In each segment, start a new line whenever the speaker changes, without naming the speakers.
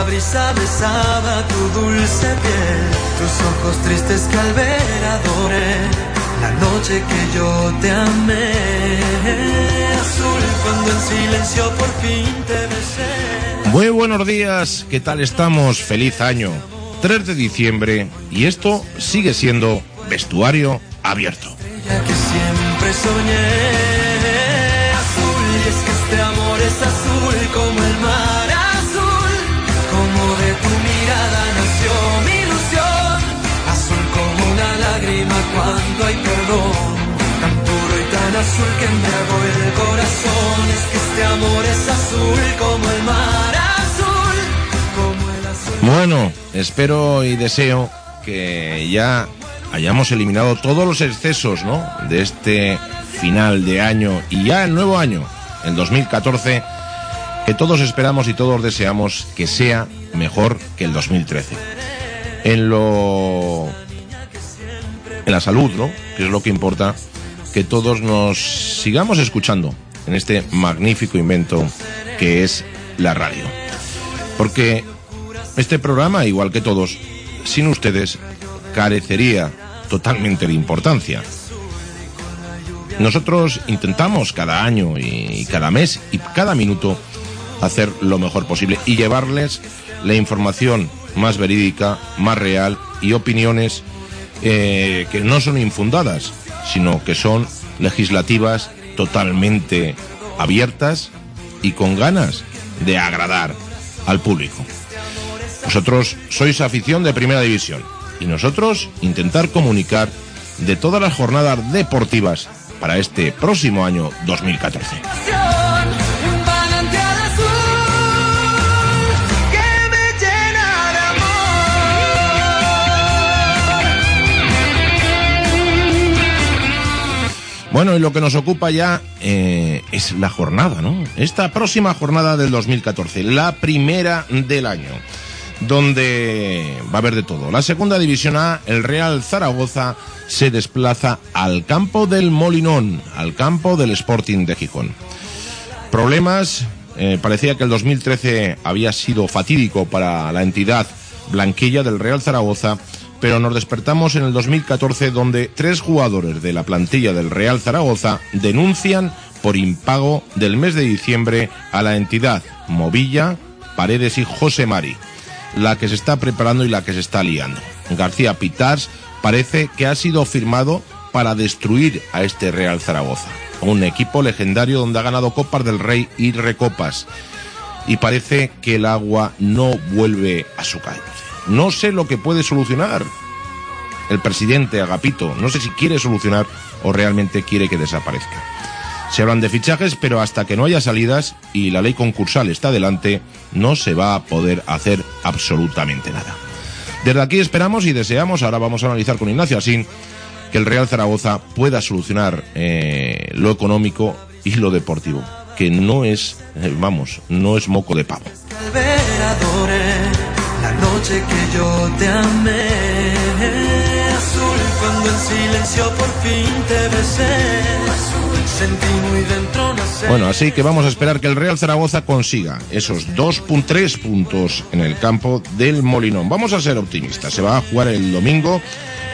la brisa besaba tu dulce piel, tus ojos tristes que al ver adoré, la noche que yo te amé, azul cuando en silencio por fin te besé.
Muy buenos días, ¿qué tal estamos? Feliz año. 3 de diciembre y esto sigue siendo vestuario abierto.
Que siempre soñé, azul y es que este amor hay perdón, tan puro y tan azul que embriagó el corazón, este amor es azul como el mar azul.
Bueno, espero y deseo que ya hayamos eliminado todos los excesos, ¿no? De este final de año y ya el nuevo año, el 2014, que todos esperamos y todos deseamos que sea mejor que el 2013. En lo la salud, ¿no? Que es lo que importa, que todos nos sigamos escuchando en este magnífico invento que es la radio. Porque este programa, igual que todos, sin ustedes, carecería totalmente de importancia. Nosotros intentamos cada año y cada mes y cada minuto hacer lo mejor posible y llevarles la información más verídica, más real y opiniones eh, que no son infundadas, sino que son legislativas totalmente abiertas y con ganas de agradar al público. Vosotros sois afición de primera división y nosotros intentar comunicar de todas las jornadas deportivas para este próximo año 2014. Bueno, y lo que nos ocupa ya eh, es la jornada, ¿no? Esta próxima jornada del 2014, la primera del año, donde va a haber de todo. La segunda división A, el Real Zaragoza se desplaza al campo del Molinón, al campo del Sporting de Gijón. Problemas, eh, parecía que el 2013 había sido fatídico para la entidad blanquilla del Real Zaragoza, pero nos despertamos en el 2014 donde tres jugadores de la plantilla del Real Zaragoza denuncian por impago del mes de diciembre a la entidad Movilla, Paredes y José Mari, la que se está preparando y la que se está liando. García Pitars parece que ha sido firmado para destruir a este Real Zaragoza, un equipo legendario donde ha ganado Copas del Rey y Recopas. Y parece que el agua no vuelve a su cauce. No sé lo que puede solucionar el presidente Agapito. No sé si quiere solucionar o realmente quiere que desaparezca. Se hablan de fichajes, pero hasta que no haya salidas y la ley concursal está delante, no se va a poder hacer absolutamente nada. Desde aquí esperamos y deseamos, ahora vamos a analizar con Ignacio Asín, que el Real Zaragoza pueda solucionar eh, lo económico y lo deportivo, que no es, eh, vamos, no es moco de pavo.
Noche que yo te amé. Azul cuando en silencio por fin te besé. Dentro.
Bueno, así que vamos a esperar que el Real Zaragoza consiga esos 2.3 puntos en el campo del Molinón. Vamos a ser optimistas. Se va a jugar el domingo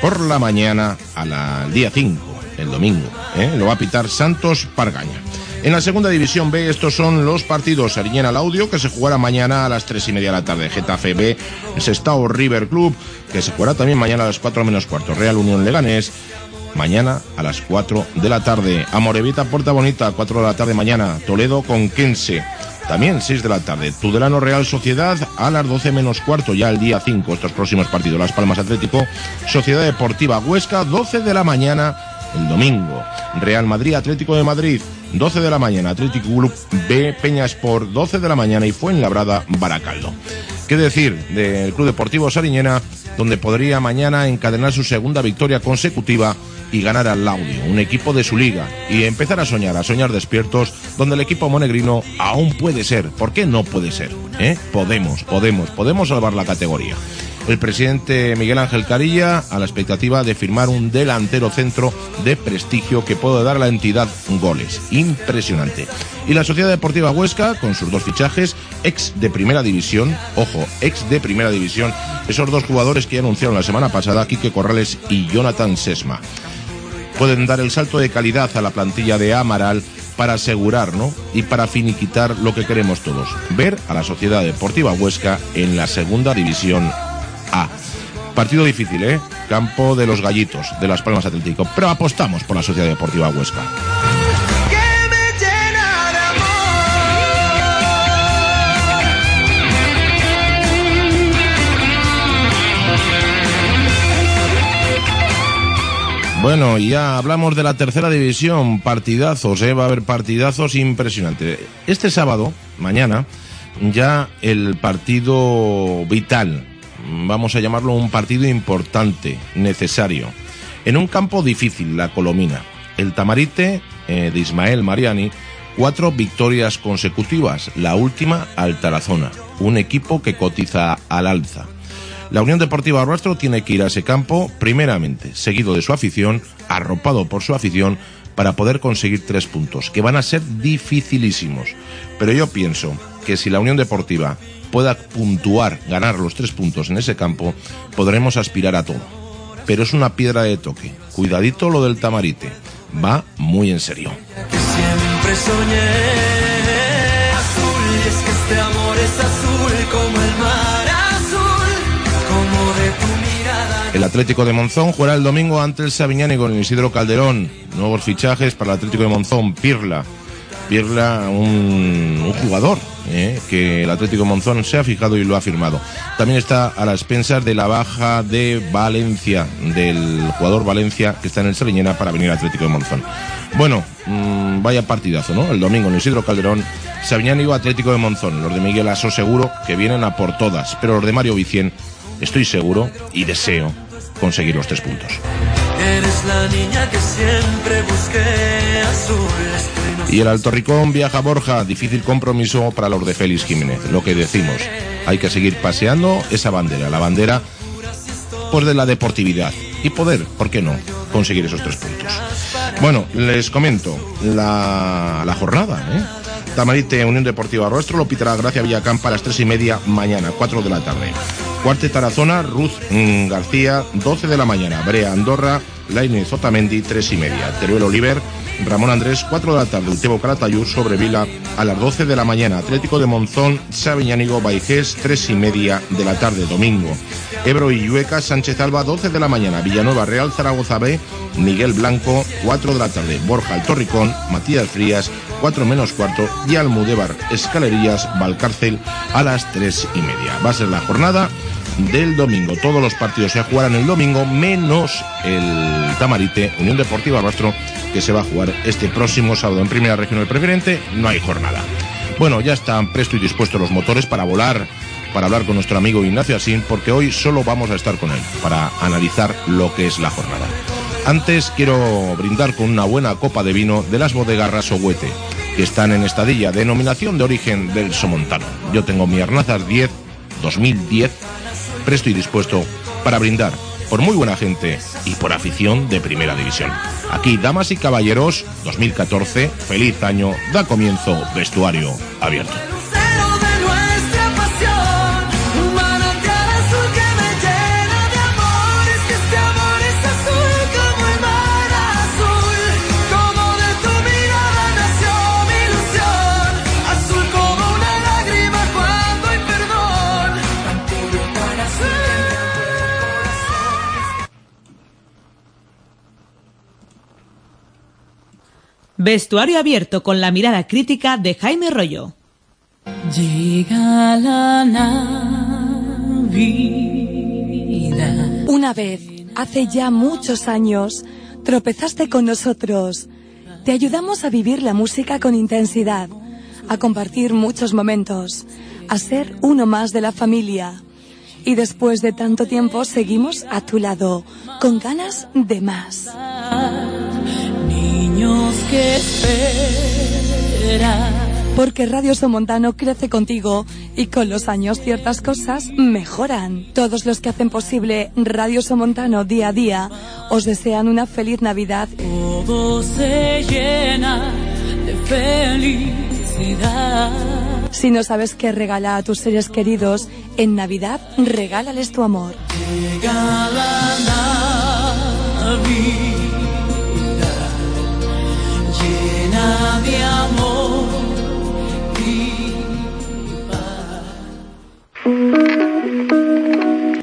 por la mañana a la- día 5, el domingo. ¿eh? Lo va a pitar Santos Pargaña. En la segunda división B, estos son los partidos Ariñena Laudio, que se jugará mañana a las tres y media de la tarde. Getafe B, Sestao River Club, que se jugará también mañana a las 4 menos cuarto. Real Unión Leganés, mañana a las 4 de la tarde. Amorevita Puerta Bonita, 4 de la tarde mañana. Toledo con Quense. También 6 de la tarde. Tudelano Real Sociedad a las 12 menos cuarto, ya el día 5, estos próximos partidos. Las Palmas Atlético, Sociedad Deportiva Huesca, 12 de la mañana el domingo. Real Madrid Atlético de Madrid, 12 de la mañana. Atlético Club B Peña Sport, 12 de la mañana. Y fue en Labrada Baracaldo. ¿Qué decir del Club Deportivo Sariñena, donde podría mañana encadenar su segunda victoria consecutiva y ganar al Laudio, un equipo de su liga, y empezar a soñar, a soñar despiertos, donde el equipo monegrino aún puede ser. ¿Por qué no puede ser? ¿Eh? Podemos, podemos, podemos salvar la categoría el presidente Miguel Ángel Carilla a la expectativa de firmar un delantero centro de prestigio que puede dar a la entidad goles. Impresionante. Y la Sociedad Deportiva Huesca, con sus dos fichajes, ex de primera división, ojo, ex de primera división, esos dos jugadores que anunciaron la semana pasada, Quique Corrales y Jonathan Sesma. Pueden dar el salto de calidad a la plantilla de Amaral para asegurar, ¿no? Y para finiquitar lo que queremos todos, ver a la Sociedad Deportiva Huesca en la segunda división a. Partido difícil, ¿eh? Campo de los Gallitos, de Las Palmas Atlético. Pero apostamos por la Sociedad Deportiva Huesca. Bueno, ya hablamos de la tercera división, partidazos, ¿eh? va a haber partidazos impresionantes. Este sábado, mañana, ya el partido vital vamos a llamarlo un partido importante, necesario. En un campo difícil, la Colomina. El Tamarite eh, de Ismael Mariani, cuatro victorias consecutivas, la última al Tarazona, un equipo que cotiza al alza. La Unión Deportiva Rastro tiene que ir a ese campo, primeramente, seguido de su afición, arropado por su afición, para poder conseguir tres puntos, que van a ser dificilísimos. Pero yo pienso que si la Unión Deportiva pueda puntuar, ganar los tres puntos en ese campo, podremos aspirar a todo. Pero es una piedra de toque. Cuidadito lo del tamarite. Va muy en serio. el Atlético de Monzón jugará el domingo ante el Sabiñánigo con el Isidro Calderón. Nuevos fichajes para el Atlético de Monzón. Pirla. Pirla, un jugador ¿eh? que el Atlético Monzón se ha fijado y lo ha firmado. También está a las expensas de la baja de Valencia, del jugador Valencia que está en el Sariñena para venir al Atlético de Monzón. Bueno, mm, vaya partidazo, ¿no? El domingo en Isidro Calderón, Sabiñán Atlético de Monzón. Los de Miguel Aso seguro que vienen a por todas, pero los de Mario Vicien estoy seguro y deseo conseguir los tres puntos. Eres la niña que siempre busqué azul. Y el Alto Ricón viaja a Borja, difícil compromiso para los de Félix Jiménez. Lo que decimos, hay que seguir paseando esa bandera, la bandera pues de la deportividad y poder, ¿por qué no?, conseguir esos tres puntos. Bueno, les comento la, la jornada, ¿eh? Tamarite Unión Deportiva Rostro lo pitará Gracia Villacampa a las tres y media mañana, 4 de la tarde. Cuarte Tarazona, Ruth mm, García, 12 de la mañana. Brea Andorra, Laine Zotamendi, 3 y media. Teruel Oliver, Ramón Andrés, 4 de la tarde. Utebo Calatayud sobre Vila a las 12 de la mañana. Atlético de Monzón, Sabiñánigo, Baijés, 3 y media de la tarde, domingo. Ebro y Llueca, Sánchez Alba, 12 de la mañana. Villanueva Real, Zaragoza B, Miguel Blanco, 4 de la tarde. Borja Altorricón, Matías Frías, 4 menos cuarto. Y Almudévar, Escalerías, Valcárcel a las 3 y media. Va a ser la jornada del domingo. Todos los partidos se jugarán el domingo, menos el Tamarite, Unión Deportiva Rastro, que se va a jugar este próximo sábado en Primera Regional Preferente. No hay jornada. Bueno, ya están presto y dispuestos los motores para volar, para hablar con nuestro amigo Ignacio Asín, porque hoy solo vamos a estar con él para analizar lo que es la jornada. Antes quiero brindar con una buena copa de vino de las bodegas Rasohuete, que están en estadilla, denominación de origen del Somontano. Yo tengo mi Arnazas 10 2010 presto y dispuesto para brindar por muy buena gente y por afición de primera división. Aquí, damas y caballeros, 2014, feliz año, da comienzo vestuario abierto.
Vestuario abierto con la mirada crítica de Jaime Rollo.
Llega la Navidad.
Una vez, hace ya muchos años, tropezaste con nosotros. Te ayudamos a vivir la música con intensidad, a compartir muchos momentos, a ser uno más de la familia. Y después de tanto tiempo seguimos a tu lado, con ganas de más.
Que esperan.
Porque Radio Somontano crece contigo y con los años ciertas cosas mejoran. Todos los que hacen posible Radio Somontano día a día os desean una feliz Navidad.
Todo se llena de felicidad.
Si no sabes qué regala a tus seres queridos, en Navidad regálales tu amor.
Llega de amor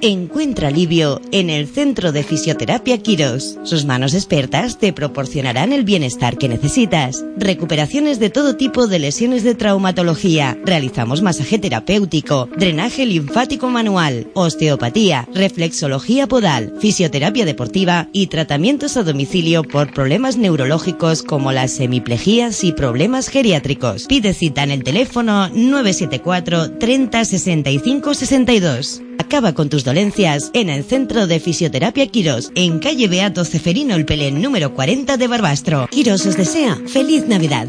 Encuentra alivio en el Centro de Fisioterapia Quirós. Sus manos expertas te proporcionarán el bienestar que necesitas. Recuperaciones de todo tipo de lesiones de traumatología. Realizamos masaje terapéutico, drenaje linfático manual, osteopatía, reflexología podal, fisioterapia deportiva y tratamientos a domicilio por problemas neurológicos como las semiplejías y problemas geriátricos. Pide cita en el teléfono 974 30 65 62. Acaba con tus dolencias en el Centro de Fisioterapia Quirós, en calle Beato Ceferino El Pelén número 40 de Barbastro. Quirós os desea feliz Navidad.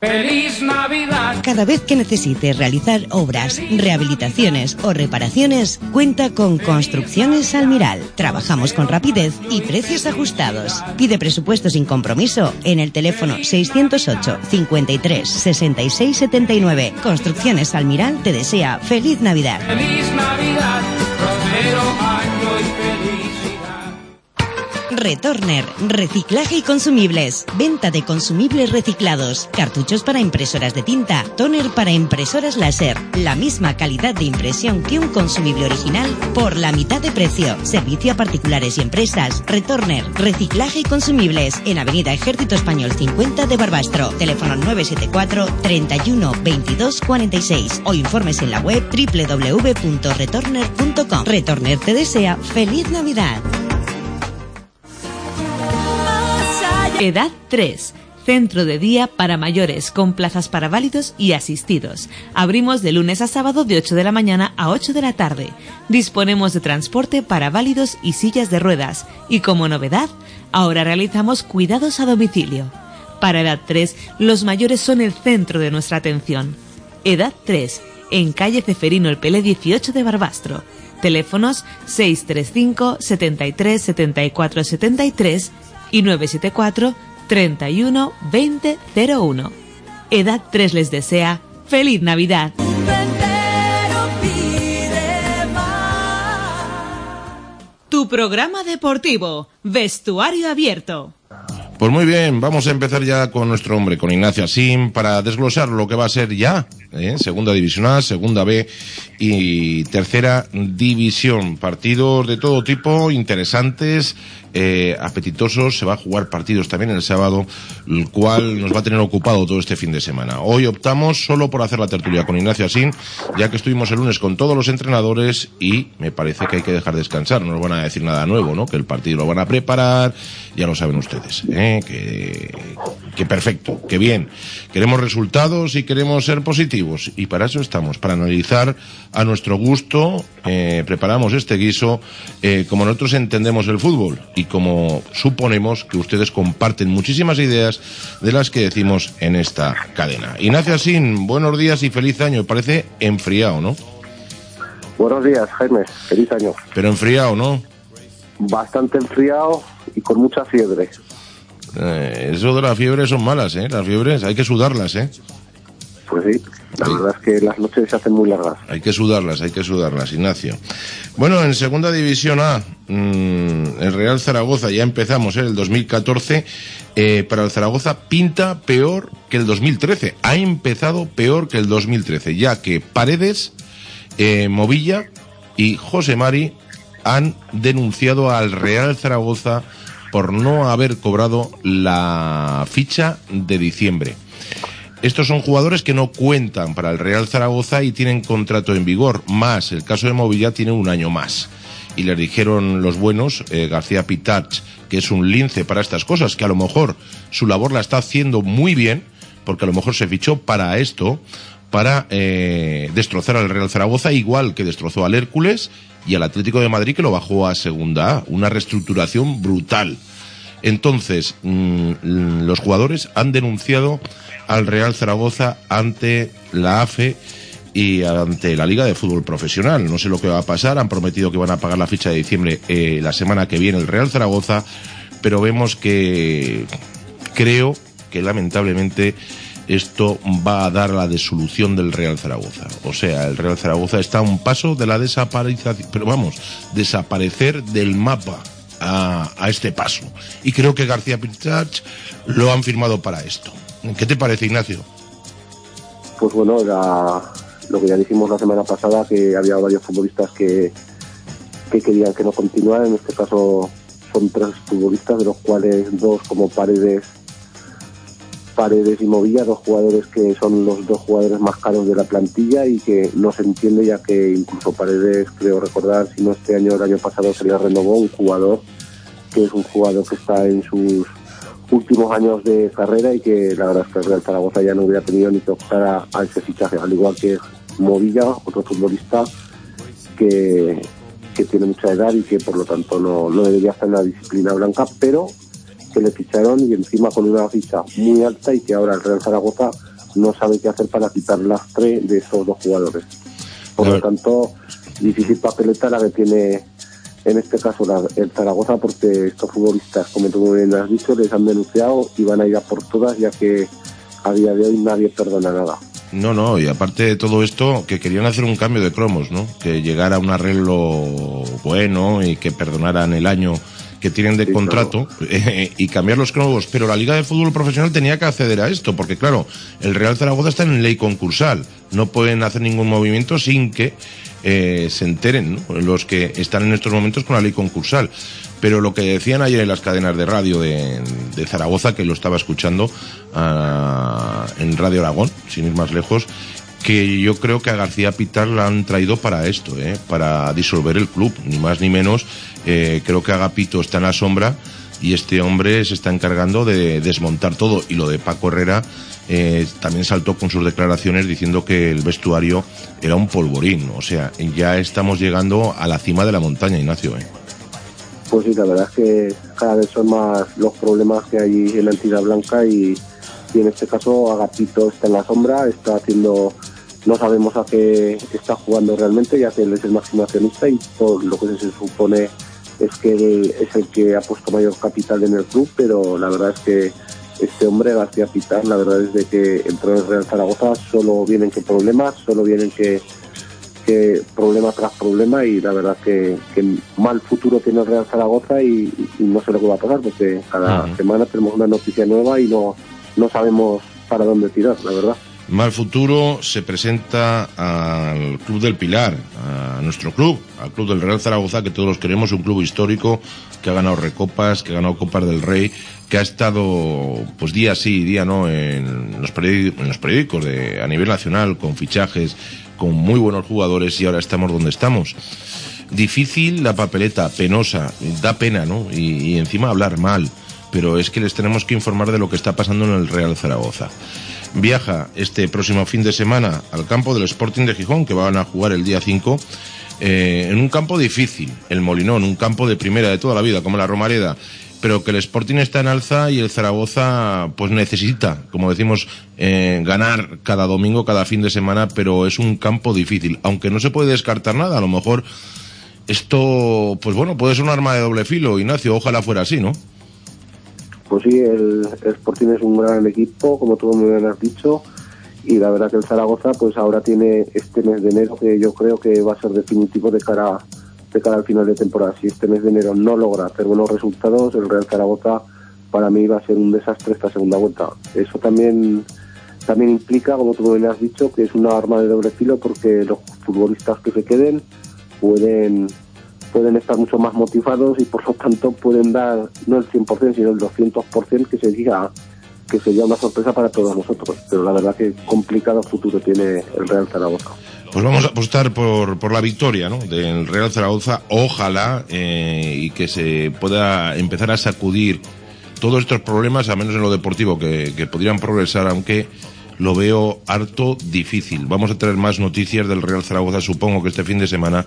¡Feliz Navidad!
Cada vez que necesites realizar obras, rehabilitaciones o reparaciones, cuenta con Construcciones Almiral. Trabajamos con rapidez y precios ajustados. Pide presupuesto sin compromiso en el teléfono 608 53 66 79. Construcciones Almiral te desea feliz Navidad.
¡Feliz Navidad!
Retorner, reciclaje y consumibles. Venta de consumibles reciclados. Cartuchos para impresoras de tinta. Toner para impresoras láser. La misma calidad de impresión que un consumible original por la mitad de precio. Servicio a particulares y empresas. Retorner, reciclaje y consumibles. En Avenida Ejército Español 50 de Barbastro. Teléfono 974 31 22 46 o informes en la web www.retorner.com. Retorner te desea feliz Navidad.
Edad 3. Centro de día para mayores con plazas para válidos y asistidos. Abrimos de lunes a sábado de 8 de la mañana a 8 de la tarde. Disponemos de transporte para válidos y sillas de ruedas. Y como novedad, ahora realizamos cuidados a domicilio. Para Edad 3, los mayores son el centro de nuestra atención. Edad 3, en calle Ceferino El Pelé 18 de Barbastro. Teléfonos 635 73 74 73 y 974 31 20 01. Edad 3 les desea feliz Navidad. Tu programa deportivo, vestuario abierto.
Pues muy bien, vamos a empezar ya con nuestro hombre, con Ignacio Asim, para desglosar lo que va a ser ya, ¿eh? segunda división A, segunda B y tercera división. Partidos de todo tipo, interesantes, eh, apetitosos. Se va a jugar partidos también el sábado, el cual nos va a tener ocupado todo este fin de semana. Hoy optamos solo por hacer la tertulia con Ignacio Asin, ya que estuvimos el lunes con todos los entrenadores y me parece que hay que dejar descansar. No nos van a decir nada nuevo, ¿no? Que el partido lo van a preparar, ya lo saben ustedes, ¿eh? Que, que perfecto, que bien. Queremos resultados y queremos ser positivos y para eso estamos, para analizar a nuestro gusto, eh, preparamos este guiso eh, como nosotros entendemos el fútbol y como suponemos que ustedes comparten muchísimas ideas de las que decimos en esta cadena. Ignacio Asín, buenos días y feliz año. Parece enfriado, ¿no?
Buenos días, Jaime. Feliz año.
Pero enfriado, ¿no?
Bastante enfriado y con mucha fiebre.
Eh, eso de la fiebre son malas, ¿eh? Las fiebres hay que sudarlas, ¿eh?
Pues sí, la
Sí.
verdad es que las noches se hacen muy largas.
Hay que sudarlas, hay que sudarlas, Ignacio. Bueno, en segunda división A, mm, el Real Zaragoza, ya empezamos, ¿eh? el 2014, eh, para el Zaragoza pinta peor que el 2013. Ha empezado peor que el 2013, ya que Paredes, eh, Movilla y José Mari han denunciado al Real Zaragoza por no haber cobrado la ficha de diciembre. Estos son jugadores que no cuentan para el Real Zaragoza y tienen contrato en vigor, más el caso de Movilla tiene un año más. Y les dijeron los buenos, eh, García Pitach, que es un lince para estas cosas, que a lo mejor su labor la está haciendo muy bien, porque a lo mejor se fichó para esto, para eh, destrozar al Real Zaragoza, igual que destrozó al Hércules y al Atlético de Madrid, que lo bajó a segunda A. Una reestructuración brutal. Entonces, mm, los jugadores han denunciado al Real Zaragoza ante la AFE y ante la Liga de Fútbol Profesional. No sé lo que va a pasar, han prometido que van a pagar la ficha de diciembre eh, la semana que viene el Real Zaragoza, pero vemos que creo que lamentablemente esto va a dar la desolución del Real Zaragoza. O sea, el Real Zaragoza está a un paso de la desaparición, pero vamos, desaparecer del mapa a, a este paso. Y creo que García Pichach lo han firmado para esto. ¿Qué te parece, Ignacio?
Pues bueno, era lo que ya dijimos la semana pasada, que había varios futbolistas que, que querían que no continuara. En este caso son tres futbolistas, de los cuales dos como Paredes Paredes y Movilla, dos jugadores que son los dos jugadores más caros de la plantilla y que no se entiende ya que incluso Paredes, creo recordar, si no este año el año pasado se le renovó un jugador que es un jugador que está en sus últimos años de carrera y que la verdad es que el Real Zaragoza ya no hubiera tenido ni que optar a, ese fichaje, al igual que Movilla, otro futbolista que, que tiene mucha edad y que por lo tanto no, no debería estar en la disciplina blanca, pero que le ficharon y encima con una ficha muy alta y que ahora el Real Zaragoza no sabe qué hacer para quitar las tres de esos dos jugadores. Por lo tanto, difícil papeleta la que tiene en este caso la- el Zaragoza porque estos futbolistas, como tú bien has dicho, les han denunciado y van a ir a por todas ya que a día de hoy nadie perdona nada.
No, no, y aparte de todo esto, que querían hacer un cambio de cromos, ¿no? Que llegara un arreglo bueno y que perdonaran el año que tienen de
Sí,
contrato eh, y cambiar los cromos. Pero la Liga de Fútbol Profesional tenía que acceder a esto, porque claro, el Real Zaragoza está en ley concursal. No pueden hacer ningún movimiento sin que eh, se enteren ¿no? los que están en estos momentos con la ley concursal. Pero lo que decían ayer en las cadenas de radio de, de Zaragoza, que lo estaba escuchando ah, en Radio Aragón, sin ir más lejos, que yo creo que a García Pitar la han traído para esto, ¿eh? para disolver el club, ni más ni menos. Eh, creo que Agapito está en la sombra y este hombre se está encargando de desmontar todo. Y lo de Paco Herrera eh, también saltó con sus declaraciones diciendo que el vestuario era un polvorín. O sea, ya estamos llegando a la cima de la montaña, Ignacio. ¿eh?
Pues sí, la verdad es que cada vez son más los problemas que hay en la entidad blanca y, y en este caso Agapito está en la sombra, está haciendo, no sabemos a qué está jugando realmente, ya que él es el máximo accionista y por lo que se supone es que él es el que ha puesto mayor capital en el club, pero la verdad es que este hombre, García Pitar, la verdad es de que entró en Real Zaragoza, solo vienen que problemas, solo vienen que que problema tras problema y la verdad que, que mal futuro tiene el Real Zaragoza y, y no sé lo que va a pasar porque cada
Ujú.
semana tenemos una noticia nueva y no, no sabemos para dónde tirar, la verdad.
Mal Futuro se presenta al Club del Pilar, a nuestro club, al Club del Real Zaragoza, que todos los queremos, un club histórico que ha ganado recopas, que ha ganado Copas del Rey, que ha estado pues día sí, día no en los periódicos, de, a nivel nacional, con fichajes, con muy buenos jugadores y ahora estamos donde estamos. Difícil la papeleta, penosa, da pena, ¿no? Y encima hablar mal, pero es que les tenemos que informar de lo que está pasando en el Real Zaragoza. Viaja este próximo fin de semana al campo del Sporting de Gijón, que van a jugar el día 5, eh, en un campo difícil, el Molinón, un campo de primera de toda la vida, como la Romareda, pero que el Sporting está en alza y el Zaragoza pues necesita, como decimos, eh, ganar cada domingo, cada fin de semana, pero es un campo difícil, aunque no se puede descartar nada, a lo mejor esto, pues bueno, puede ser un arma de doble filo, Ignacio, ojalá fuera así, ¿no?
Pues sí, el, Sporting es un gran equipo, como tú me has dicho, y la verdad que el Zaragoza pues ahora tiene este mes de enero que yo creo que va a ser definitivo de cara de cara al final de temporada. Si este mes de enero no logra hacer buenos resultados, el Real Zaragoza para mí va a ser un desastre esta segunda vuelta. Eso también también implica, como tú bien has dicho, que es una arma de doble filo porque los futbolistas que se queden pueden pueden estar mucho más motivados y por lo tanto pueden dar no el 100% sino el 200% que sería que sería una sorpresa para todos nosotros pero la verdad que complicado futuro tiene el Real Zaragoza
pues vamos a apostar por, por la victoria ¿no? del Real Zaragoza ojalá eh, y que se pueda empezar a sacudir todos estos problemas, a menos en lo deportivo, que, que podrían progresar, aunque lo veo harto difícil. Vamos a tener más noticias del Real Zaragoza, supongo que este fin de semana,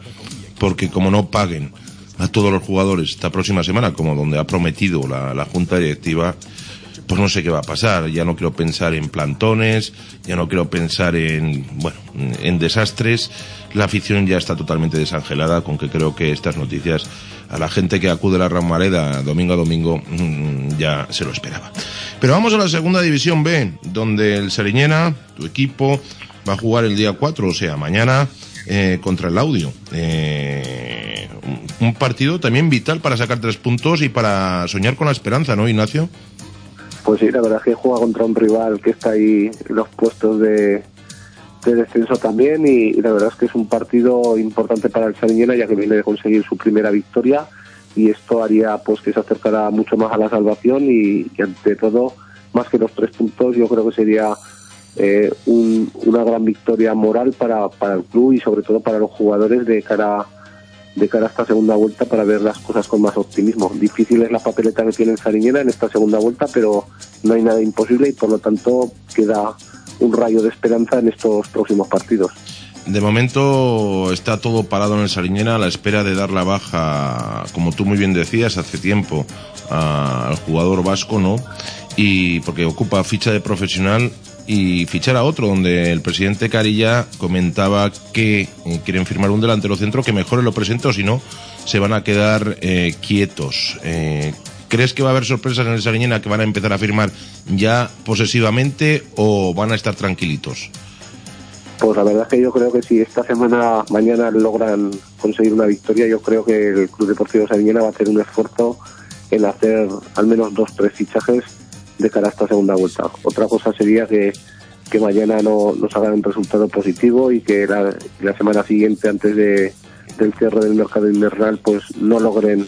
porque como no paguen a todos los jugadores esta próxima semana, como donde ha prometido la, la Junta Directiva, pues no sé qué va a pasar. Ya no quiero pensar en plantones, ya no quiero pensar en, bueno, en desastres. La afición ya está totalmente desangelada, con que creo que estas noticias a la gente que acude a la Ramareda domingo a domingo mm, ya se lo esperaba. Pero vamos a la segunda división B, donde el Seriñena, tu equipo, va a jugar el día 4, o sea, mañana, eh, contra el Audio. Eh, un partido también vital para sacar tres puntos y para soñar con la esperanza, ¿no, Ignacio?
Pues sí, la verdad es que juega contra un rival que está ahí en los puestos de, de descenso también y, la verdad es que es un partido importante para el Sariñena ya que viene de conseguir su primera victoria y esto haría pues que se acercara mucho más a la salvación y ante todo más que los tres puntos yo creo que sería eh, un- una gran victoria moral para, para el club y sobre todo para los jugadores de cara de cara a esta segunda vuelta para ver las cosas con más optimismo. Difícil es la papeleta que tiene el Sariñena en esta segunda vuelta, pero no hay nada imposible y por lo tanto queda un rayo de esperanza en estos próximos partidos.
De momento está todo parado en el Sariñena a la espera de dar la baja, como tú muy bien decías, hace tiempo al jugador vasco, ¿no? Y porque ocupa ficha de profesional y fichar a otro, donde el presidente Carilla comentaba que eh, quieren firmar un delantero centro que mejore lo presente o si no, se van a quedar eh, quietos. Eh, ¿Crees que va a haber sorpresas en el Sariñena que van a empezar a firmar ya posesivamente o van a estar tranquilitos?
Pues la verdad es que yo creo que si esta semana, mañana logran conseguir una victoria, yo creo que el Club Deportivo Sariñena va a hacer un esfuerzo en hacer al menos dos, tres fichajes de cara a esta segunda vuelta. Otra cosa sería que, mañana no nos hagan un resultado positivo y que la, la semana siguiente, antes de, del cierre del mercado invernal, pues no logren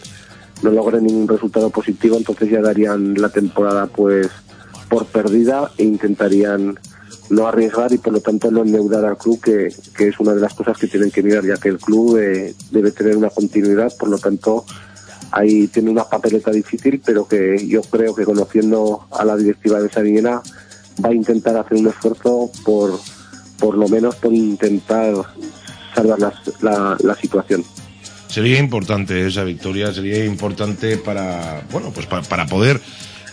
no logren ningún resultado positivo, entonces ya darían la temporada pues por perdida e intentarían no arriesgar y por lo tanto no endeudar al club, que, que es una de las cosas que tienen que mirar, ya que el club eh, debe tener una continuidad, por lo tanto ahí tiene una papeleta difícil, pero que yo creo que conociendo a la directiva de Sariñena va a intentar hacer un esfuerzo por por lo menos por intentar salvar la, la situación.
Sería importante esa victoria, sería importante para, bueno, pues para, para poder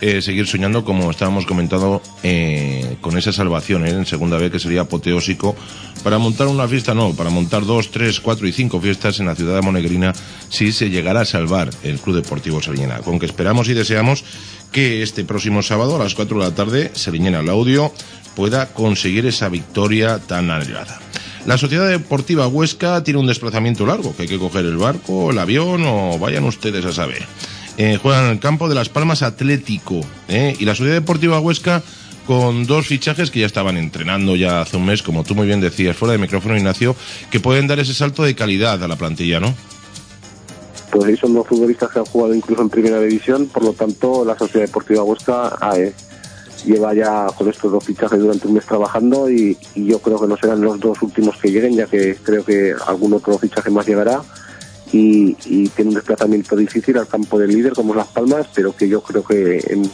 eh, seguir soñando como estábamos comentando eh, con esa salvación ¿eh? en segunda vez que sería apoteósico para montar una fiesta, no, para montar dos, tres, cuatro y cinco fiestas en la ciudad de Monegrina si se llegara a salvar el Club Deportivo Sariñena, con que esperamos y deseamos que este próximo sábado a las 4 de la tarde Sariñena el audio pueda conseguir esa victoria tan anhelada. La Sociedad Deportiva Huesca tiene un desplazamiento largo, que hay que coger el barco, el avión o vayan ustedes a saber. Eh, juegan en el campo de Las Palmas Atlético ¿eh? y la Sociedad Deportiva Huesca con dos fichajes que ya estaban entrenando ya hace un mes, como tú muy bien decías, fuera de micrófono Ignacio, que pueden dar ese salto de calidad a la plantilla, ¿no?
Pues ahí son dos futbolistas que han jugado incluso en primera división, por lo tanto la Sociedad Deportiva Huesca ah, eh, lleva ya con estos dos fichajes durante un mes trabajando y, y yo creo que no serán los dos últimos que lleguen, ya que creo que algún otro fichaje más llegará y, y tiene un desplazamiento difícil al campo del líder como es Las Palmas, pero que yo creo que en,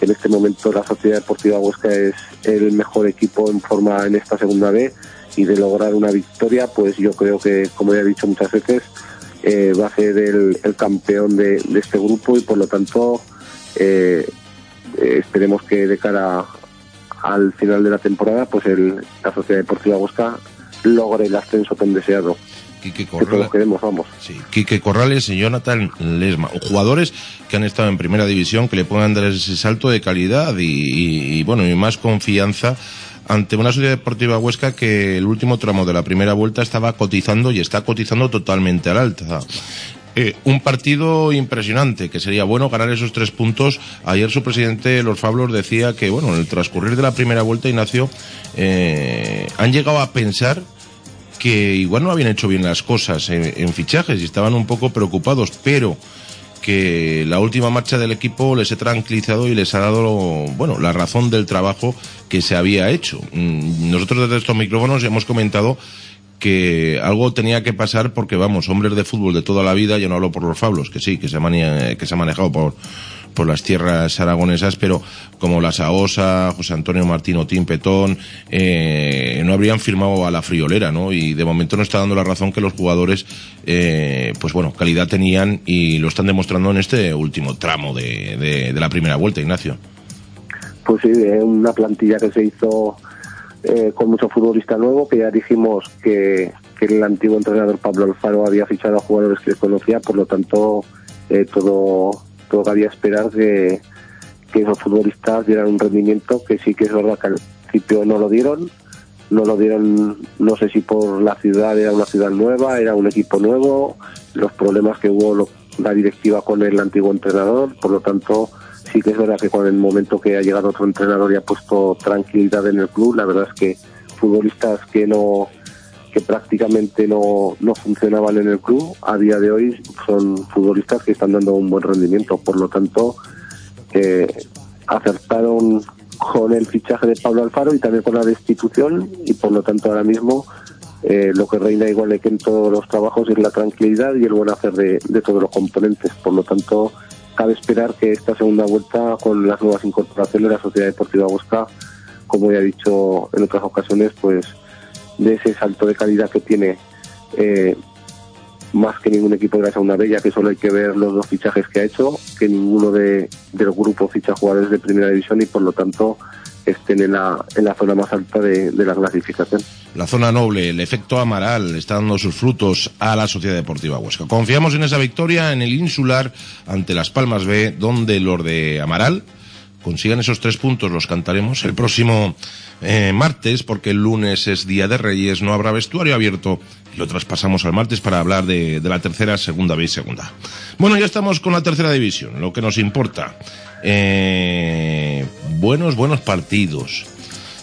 en este momento la Sociedad Deportiva Huesca es el mejor equipo en forma en esta segunda B y de lograr una victoria, pues yo creo que, como ya he dicho muchas veces, eh, va a ser el, campeón de, de este grupo y por lo tanto eh, eh, esperemos que de cara al final de la temporada pues el, la Sociedad Deportiva Huesca logre el ascenso tan deseado
Quique
que
Corrales,
queremos, vamos.
sí, Quique Corrales y Jonathan Lesma, jugadores que han estado en primera división, que le puedan dar ese salto de calidad y, y- y, bueno, y más confianza ante una sociedad deportiva huesca que el último tramo de la primera vuelta estaba cotizando y está cotizando totalmente al alta. Eh, un partido impresionante, que sería bueno ganar esos tres puntos. Ayer su presidente, Los Fablos, decía que, bueno, en el transcurrir de la primera vuelta, Ignacio, eh, han llegado a pensar que igual no habían hecho bien las cosas en, fichajes y estaban un poco preocupados, pero que la última marcha del equipo les he tranquilizado y les ha dado, bueno, la razón del trabajo que se había hecho. Mm, Nosotros desde estos micrófonos hemos comentado que algo tenía que pasar porque, vamos, hombres de fútbol de toda la vida, yo no hablo por los fablos, que sí, que se, mania, que se ha manejado por, por las tierras aragonesas, pero como la Saosa, José Antonio Martín Otín Petón, eh, no habrían firmado a la friolera, ¿no? Y de momento no está dando la razón que los jugadores, eh, pues bueno, calidad tenían y lo están demostrando en este último tramo de, de, la primera vuelta, Ignacio.
Pues sí, de una plantilla que se hizo eh, con mucho futbolista nuevo, que ya dijimos que, que el antiguo entrenador Pablo Alfaro había fichado a jugadores que conocía, por lo tanto, eh, todo, todo cabía esperar que, que esos futbolistas dieran un rendimiento que sí que es verdad que al principio no lo dieron, no lo dieron, no sé si por la ciudad, era una ciudad nueva, era un equipo nuevo, los problemas que hubo la directiva con el antiguo entrenador, por lo tanto sí que es verdad que con el momento que ha llegado otro entrenador y ha puesto tranquilidad en el club, la verdad es que futbolistas que no que prácticamente no, no funcionaban en el club, a día de hoy son futbolistas que están dando un buen rendimiento, por lo tanto acertaron con el fichaje de Pablo Alfaro y también con la destitución. Y por lo tanto ahora mismo eh, lo que reina igual que en todos los trabajos es la tranquilidad y el buen hacer de, de todos los componentes. Por lo tanto, cabe esperar que esta segunda vuelta con las nuevas incorporaciones de la Sociedad Deportiva Bosca, como ya he dicho en otras ocasiones, pues de ese salto de calidad que tiene eh, más que ningún equipo de la segunda bella, que solo hay que ver los dos fichajes que ha hecho, que ninguno de, del grupo ficha jugadores de primera división y por lo tanto estén en la, en la zona más alta de, de la clasificación.
La zona noble, el efecto Amaral, está dando sus frutos a la Sociedad Deportiva Huesca. Confiamos en esa victoria en el insular ante Las Palmas B, donde los de Amaral consigan esos tres puntos, los cantaremos el próximo eh, martes, porque el lunes es Día de Reyes, no habrá vestuario abierto y lo traspasamos al martes para hablar de, la tercera, segunda B y segunda. Bueno, ya estamos con la tercera división, lo que nos importa. Eh, buenos, buenos partidos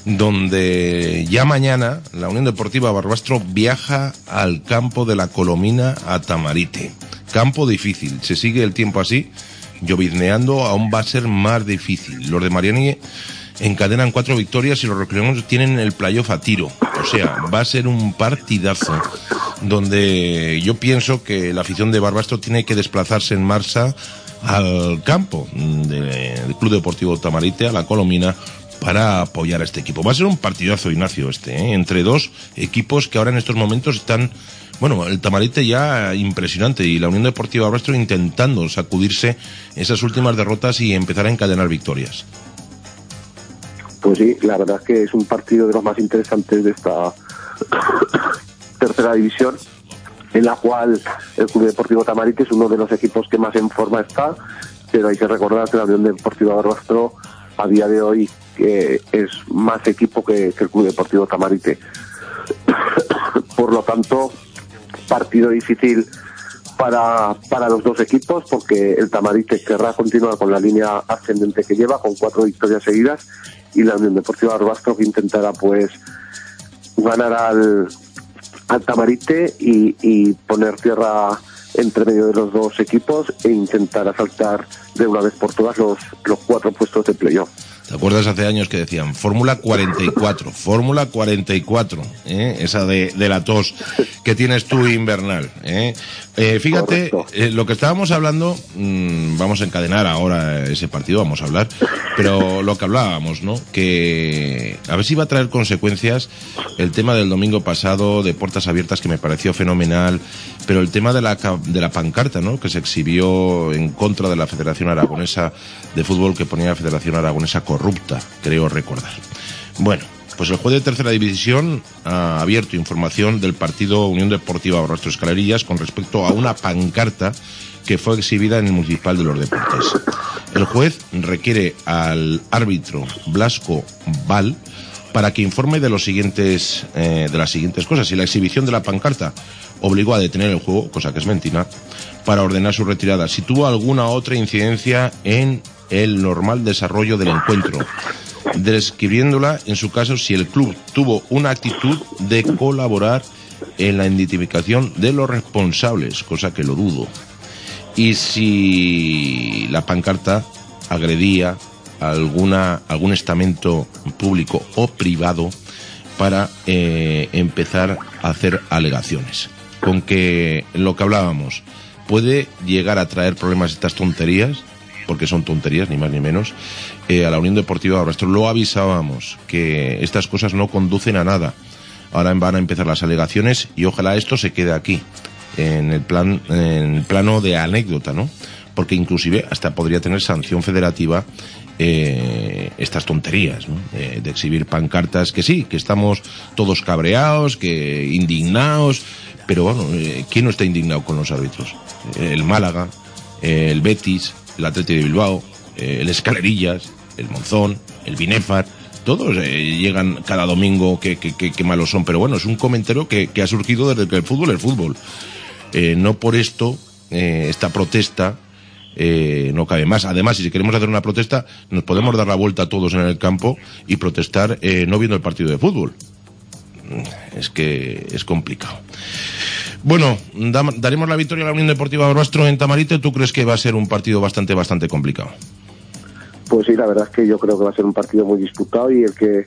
donde ya mañana la Unión Deportiva Barbastro viaja al campo de la Colomina a Tamarite. Campo difícil, se sigue el tiempo así, llovizneando, aún va a ser más difícil. Los de Mariani encadenan cuatro victorias y los recreanos tienen el playoff a tiro. O sea, va a ser un partidazo donde yo pienso que la afición de Barbastro tiene que desplazarse en marcha al campo de- del Club Deportivo Tamarite, a la Colomina, para apoyar a este equipo. Va a ser un partidazo, Ignacio, este, ¿eh? entre dos equipos que ahora en estos momentos están, bueno, el Tamarite ya impresionante y la Unión Deportiva Barbastro intentando sacudirse esas últimas derrotas y empezar a encadenar victorias.
Pues sí, la verdad es que es un partido de los más interesantes de esta tercera división, en la cual el Club Deportivo Tamarite es uno de los equipos que más en forma está, pero hay que recordar que la Unión Deportiva Barbastro a día de hoy es más equipo que el Club Deportivo Tamarite. Por lo tanto, partido difícil para, para los dos equipos porque el Tamarite querrá continuar con la línea ascendente que lleva con cuatro victorias seguidas y la Unión Deportiva Barbastro que intentará pues ganar al, al Tamarite y, y poner tierra entre medio de los dos equipos e intentar asaltar de una vez por todas los, los cuatro puestos de playoff.
¿Te acuerdas hace años que decían Fórmula 44, Fórmula 44, ¿eh? esa de, la tos que tienes tú invernal? ¿eh? Eh, fíjate, eh, lo que estábamos hablando, mm, vamos a encadenar ahora ese partido, vamos a hablar, pero lo que hablábamos, ¿no? Que a ver si va a traer consecuencias el tema del domingo pasado de puertas abiertas que me pareció fenomenal, pero el tema de la, de la pancarta, ¿no? Que se exhibió en contra de la Federación Aragonesa de Fútbol que ponía la Federación Aragonesa corrupta, creo recordar. Bueno, pues el juez de tercera división ha abierto información del partido Unión Deportiva Barrastro Escalerillas con respecto a una pancarta que fue exhibida en el Municipal de los Deportes. El juez requiere al árbitro Blasco Val para que informe de los siguientes eh, de las siguientes cosas. Si la exhibición de la pancarta obligó a detener el juego, cosa que es mentira, para ordenar su retirada. Si tuvo alguna otra incidencia en el normal desarrollo del encuentro, describiéndola en su caso si el club tuvo una actitud de colaborar en la identificación de los responsables, cosa que lo dudo. Y si la pancarta agredía alguna, algún estamento público o privado para eh, empezar a hacer alegaciones. Con que lo que hablábamos puede llegar a traer problemas estas tonterías, porque son tonterías, ni más ni menos, eh, a la Unión Deportiva Barbastro. Lo avisábamos, que estas cosas no conducen a nada. Ahora van a empezar las alegaciones y ojalá esto se quede aquí, en el, plan, en el plano de anécdota, ¿no? Porque inclusive hasta podría tener sanción federativa eh, estas tonterías, ¿no? Eh, de exhibir pancartas que sí, que estamos todos cabreados, que indignados, pero bueno, ¿quién no está indignado con los árbitros? el Málaga, el Betis, el Atlético de Bilbao, el Escalerillas, el Monzón, el Binefar, todos llegan cada domingo que, malos son, pero bueno, es un comentario que, ha surgido desde que el fútbol es fútbol. no por esto, esta protesta eh, no cabe más. Además, si queremos hacer una protesta, nos podemos dar la vuelta todos en el campo y protestar eh, no viendo el partido de fútbol. Es que es complicado. Bueno, daremos la victoria a la Unión Deportiva Barbastro en Tamarite. ¿Tú crees que va a ser un partido bastante, bastante complicado?
Pues sí, la verdad es que yo creo que va a ser un partido muy disputado y el que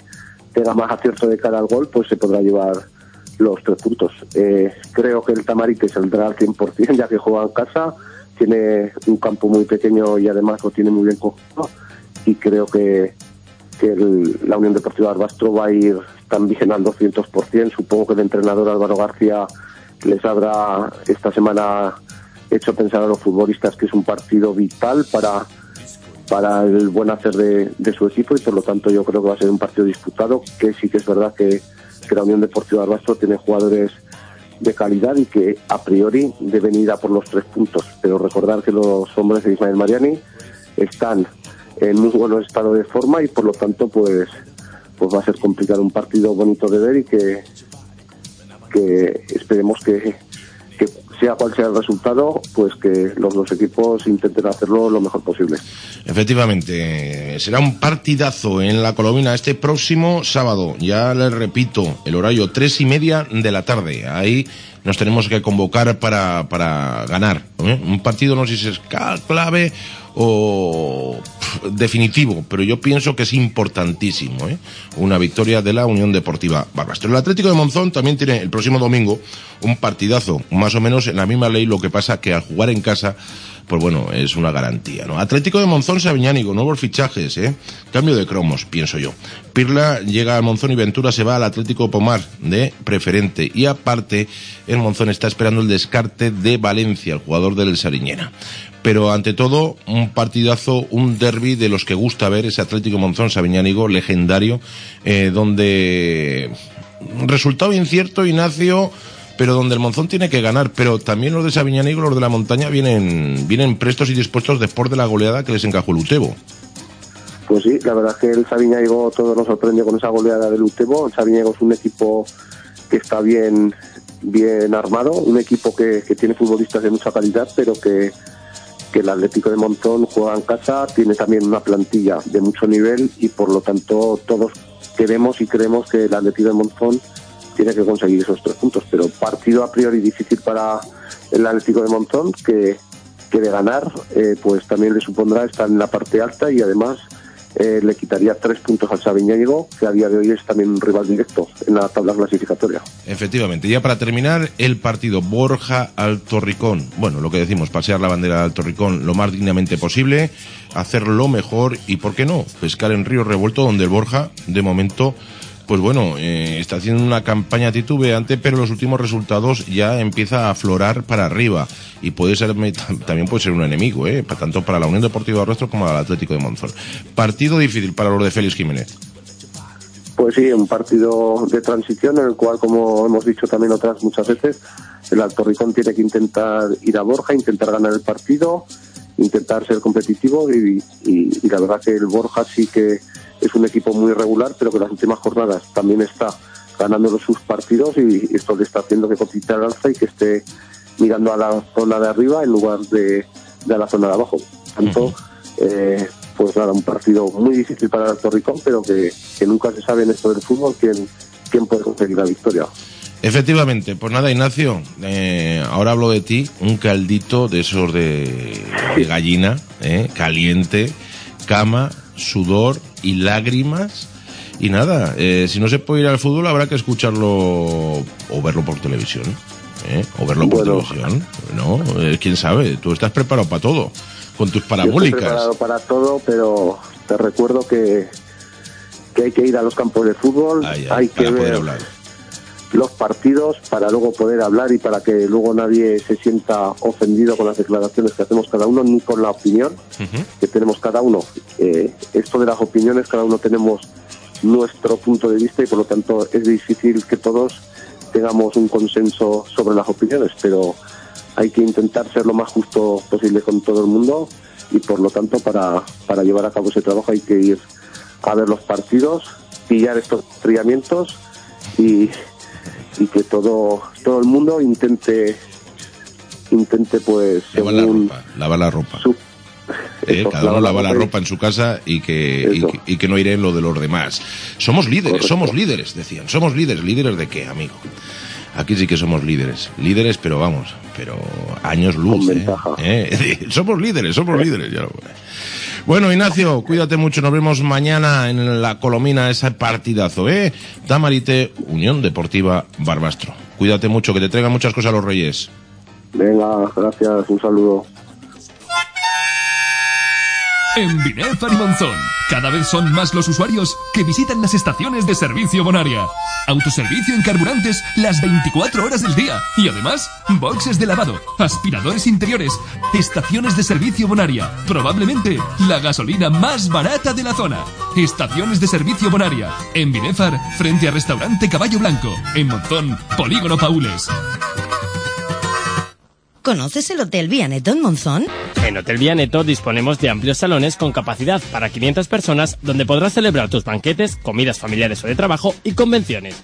tenga más acierto de cara al gol, pues se podrá llevar los tres puntos. Eh, creo que el Tamarite saldrá al 100% ya que juega en casa tiene un campo muy pequeño y además lo tiene muy bien cogido y creo que, la Unión Deportiva Arbastro va a ir también al 200%. Supongo que el entrenador Álvaro García les habrá esta semana hecho pensar a los futbolistas que es un partido vital para, para el buen hacer de, su equipo y por lo tanto yo creo que va a ser un partido disputado, que sí que es verdad que, que la Unión Deportiva Arbastro tiene jugadores de calidad y que a priori deben ir a por los tres puntos. Pero recordar que los hombres de Ismael Mariani están en muy buen estado de forma y por lo tanto pues pues va a ser complicado un partido bonito de ver y que, que esperemos que, que sea cual sea el resultado, pues que los dos equipos intenten hacerlo lo mejor posible.
Efectivamente, será un partidazo en la Colomina este próximo sábado. Ya les repito, el horario tres y media de la tarde. Ahí nos tenemos que convocar para, para ganar. ¿eh? Un partido no sé si es clave o definitivo, pero yo pienso que es importantísimo, ¿eh? una victoria de la Unión Deportiva Barbastro. El Atlético de Monzón también tiene el próximo domingo un partidazo, más o menos en la misma ley, lo que pasa que al jugar en casa, pues bueno, es una garantía, ¿no? Atlético de Monzón Sabiñánigo, nuevos fichajes, ¿eh? Cambio de cromos, pienso yo. Pirla llega a Monzón y Ventura se va al Atlético Pomar de preferente y aparte el Monzón está esperando el descarte de Valencia, el jugador del Sariñena pero ante todo un partidazo, un derby de los que gusta ver ese Atlético Monzón Sabiñánigo legendario, eh, donde resultado incierto, Ignacio, pero donde el Monzón tiene que ganar, pero también los de Sabiñánigo, los de la montaña, vienen, vienen prestos y dispuestos después de la goleada que les encajó el Utebo.
Pues sí, la verdad es que el Sabiñánigo todo nos sorprendió con esa goleada del Utebo. El Sabiñánigo es un equipo que está bien, bien armado, un equipo que, que tiene futbolistas de mucha calidad, pero que que el Atlético de Montón juega en casa, tiene también una plantilla de mucho nivel y por lo tanto todos queremos y creemos que el Atlético de Montón tiene que conseguir esos tres puntos. Pero partido a priori difícil para el Atlético de Montón que, que de ganar eh, pues también le supondrá estar en la parte alta y además eh, le quitaría tres puntos al Sabiñánigo, que a día de hoy es también un rival directo en la tabla clasificatoria.
Efectivamente, ya para terminar, el partido Borja Altorricón. Bueno, lo que decimos, pasear la bandera de Altorricón lo más dignamente posible, hacerlo mejor y, ¿por qué no?, pescar en Río Revuelto, donde el Borja, de momento, pues bueno, eh, está haciendo una campaña titubeante, pero los últimos resultados ya empieza a aflorar para arriba y puede ser también puede ser un enemigo, eh, tanto para la Unión Deportiva de Rostro como para el Atlético de Monzón. Partido difícil para los de Félix Jiménez.
Pues sí, un partido de transición en el cual, como hemos dicho también otras muchas veces, el Alto Ricón tiene que intentar ir a Borja, intentar ganar el partido, intentar ser competitivo y, y la verdad que el Borja sí que es un equipo muy regular, pero que en las últimas jornadas también está ganando sus partidos y esto le está haciendo que compite al alza y que esté mirando a la zona de arriba en lugar de, a la zona de abajo. Tanto, eh, pues nada, un partido muy difícil para el Ricón, pero que, que, nunca se sabe en esto del fútbol quién, quién puede conseguir la victoria.
Efectivamente, pues nada, Ignacio, eh, ahora hablo de ti, un caldito de esos de, de gallina, eh, caliente, cama, sudor y lágrimas. Y nada, eh, si no se puede ir al fútbol habrá que escucharlo o verlo por televisión. ¿eh? O verlo por
Bueno.
televisión. No, Eh, quién sabe, tú estás preparado para todo, con tus
Yo estoy
parabólicas.
preparado para todo, pero te recuerdo que, que hay que ir a los campos de fútbol,
Ay, ay,
hay que
poder
ver
hablar.
Los partidos para luego poder hablar y para que luego nadie se sienta ofendido con las declaraciones que hacemos cada uno ni con la opinión que tenemos cada uno. Eh, esto de las opiniones, cada uno tenemos nuestro punto de vista y por lo tanto es difícil que todos tengamos un consenso sobre las opiniones, pero hay que intentar ser lo más justo posible con todo el mundo y por lo tanto para, para llevar a cabo ese trabajo hay que ir a ver los partidos, pillar estos triamientos y, y que todo, todo el mundo intente intente pues
Lavar la ropa, lavar la ropa.
su-
Eh,
eso,
cada uno lava la ropa en su casa y que, y que, y que no iré en lo de los demás. Somos líderes,
Correcto.
somos líderes, decían. Somos líderes. ¿Líderes de qué, amigo? Aquí sí que somos líderes. Líderes, pero vamos, pero años luz. ¿eh? ¿Eh? somos líderes, somos líderes. ya lo- Bueno, Ignacio, cuídate mucho. Nos vemos mañana en la Colomina, ese partidazo, ¿eh? Tamarite, Unión Deportiva Barbastro. Cuídate mucho, que te traigan muchas cosas los Reyes.
Venga, gracias, un saludo.
En Binefar y Monzón, cada vez son más los usuarios que visitan las estaciones de servicio Bonaria. Autoservicio en carburantes las 24 horas del día. Y además, boxes de lavado, aspiradores interiores, estaciones de servicio Bonaria. Probablemente la gasolina más barata de la zona. Estaciones de servicio Bonaria. En Binefar, frente a Restaurante Caballo Blanco. En Monzón, Polígono Paules.
¿Conoces el Hotel Vianeto en Monzón?
En Hotel Vianeto disponemos de amplios salones con capacidad para 500 personas donde podrás celebrar tus banquetes, comidas familiares o de trabajo y convenciones.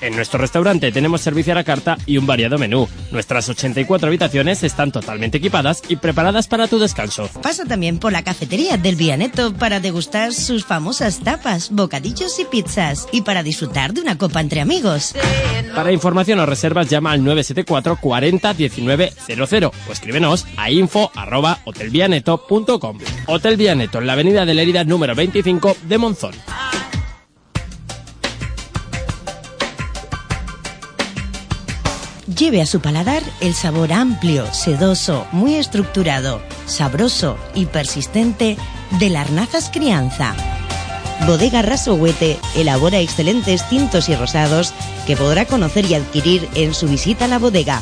En nuestro restaurante tenemos servicio a la carta y un variado menú. Nuestras 84 habitaciones están totalmente equipadas y preparadas para tu descanso.
Pasa también por la cafetería del Vianeto para degustar sus famosas tapas, bocadillos y pizzas y para disfrutar de una copa entre amigos.
Para información o reservas llama al 974 40 19 00 o escríbenos a info arroba hotelvianeto.com. Hotel Vianeto en la avenida de Lerida número 25 de Monzón.
Lleve a su paladar el sabor amplio, sedoso, muy estructurado, sabroso y persistente de las Arnazas Crianza. Bodega Rasohuete elabora excelentes tintos y rosados que podrá conocer y adquirir en su visita a la bodega.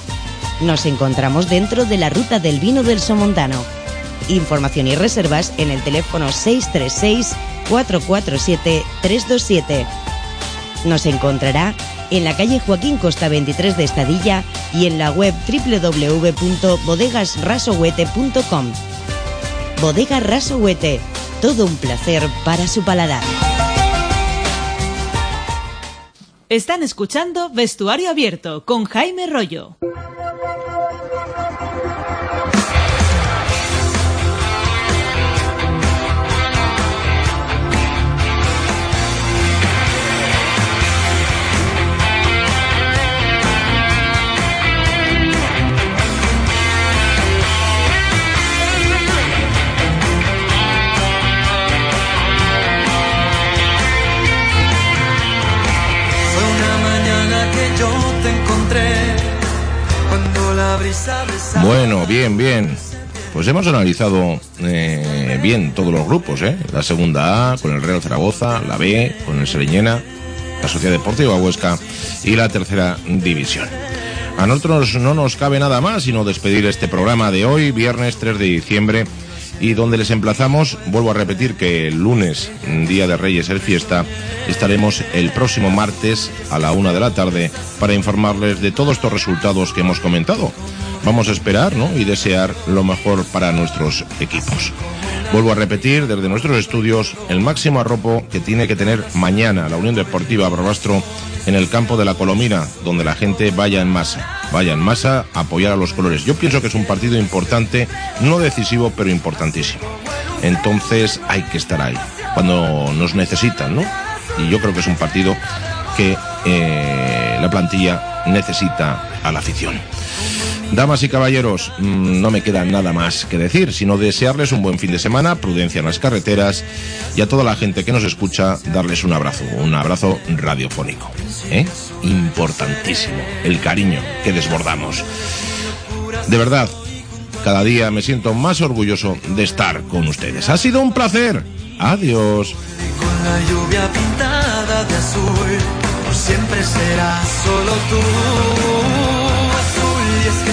Nos encontramos dentro de la ruta del vino del Somontano. Información y reservas en el teléfono 636-447-327. Nos encontrará en la calle Joaquín Costa 23 de Estadilla y en la web www.bodegasrasohuete.com. Bodega Rasohuete, todo un placer para su paladar.
Están escuchando Vestuario Abierto con Jaime Rollo.
Bueno, bien, bien. Pues hemos analizado eh, bien todos los grupos, ¿eh? La segunda A con el Real Zaragoza, la B con el Sereñena, la Sociedad Deportiva Huesca y la tercera división. A nosotros no nos cabe nada más sino despedir este programa de hoy, viernes 3 de diciembre, y donde les emplazamos, vuelvo a repetir que el lunes, Día de Reyes, es fiesta, estaremos el próximo martes a la una de la tarde para informarles de todos estos resultados que hemos comentado. Vamos a esperar ¿no? y desear lo mejor para nuestros equipos. Vuelvo a repetir desde nuestros estudios el máximo arropo que tiene que tener mañana la Unión Deportiva Barbastro en el campo de la Colomina, donde la gente vaya en masa, vaya en masa a apoyar a los colores. Yo pienso que es un partido importante, no decisivo, pero importantísimo. Entonces hay que estar ahí, cuando nos necesitan, ¿no? Y yo creo que es un partido que eh, la plantilla necesita a la afición. Damas y caballeros, mm, no me queda nada más que decir, sino desearles un buen fin de semana, prudencia en las carreteras y a toda la gente que nos escucha darles un abrazo, un abrazo radiofónico. ¿eh? Importantísimo, el cariño que desbordamos. De verdad, cada día me siento más orgulloso de estar con ustedes. Ha sido un placer. Adiós.
Siempre solo tú.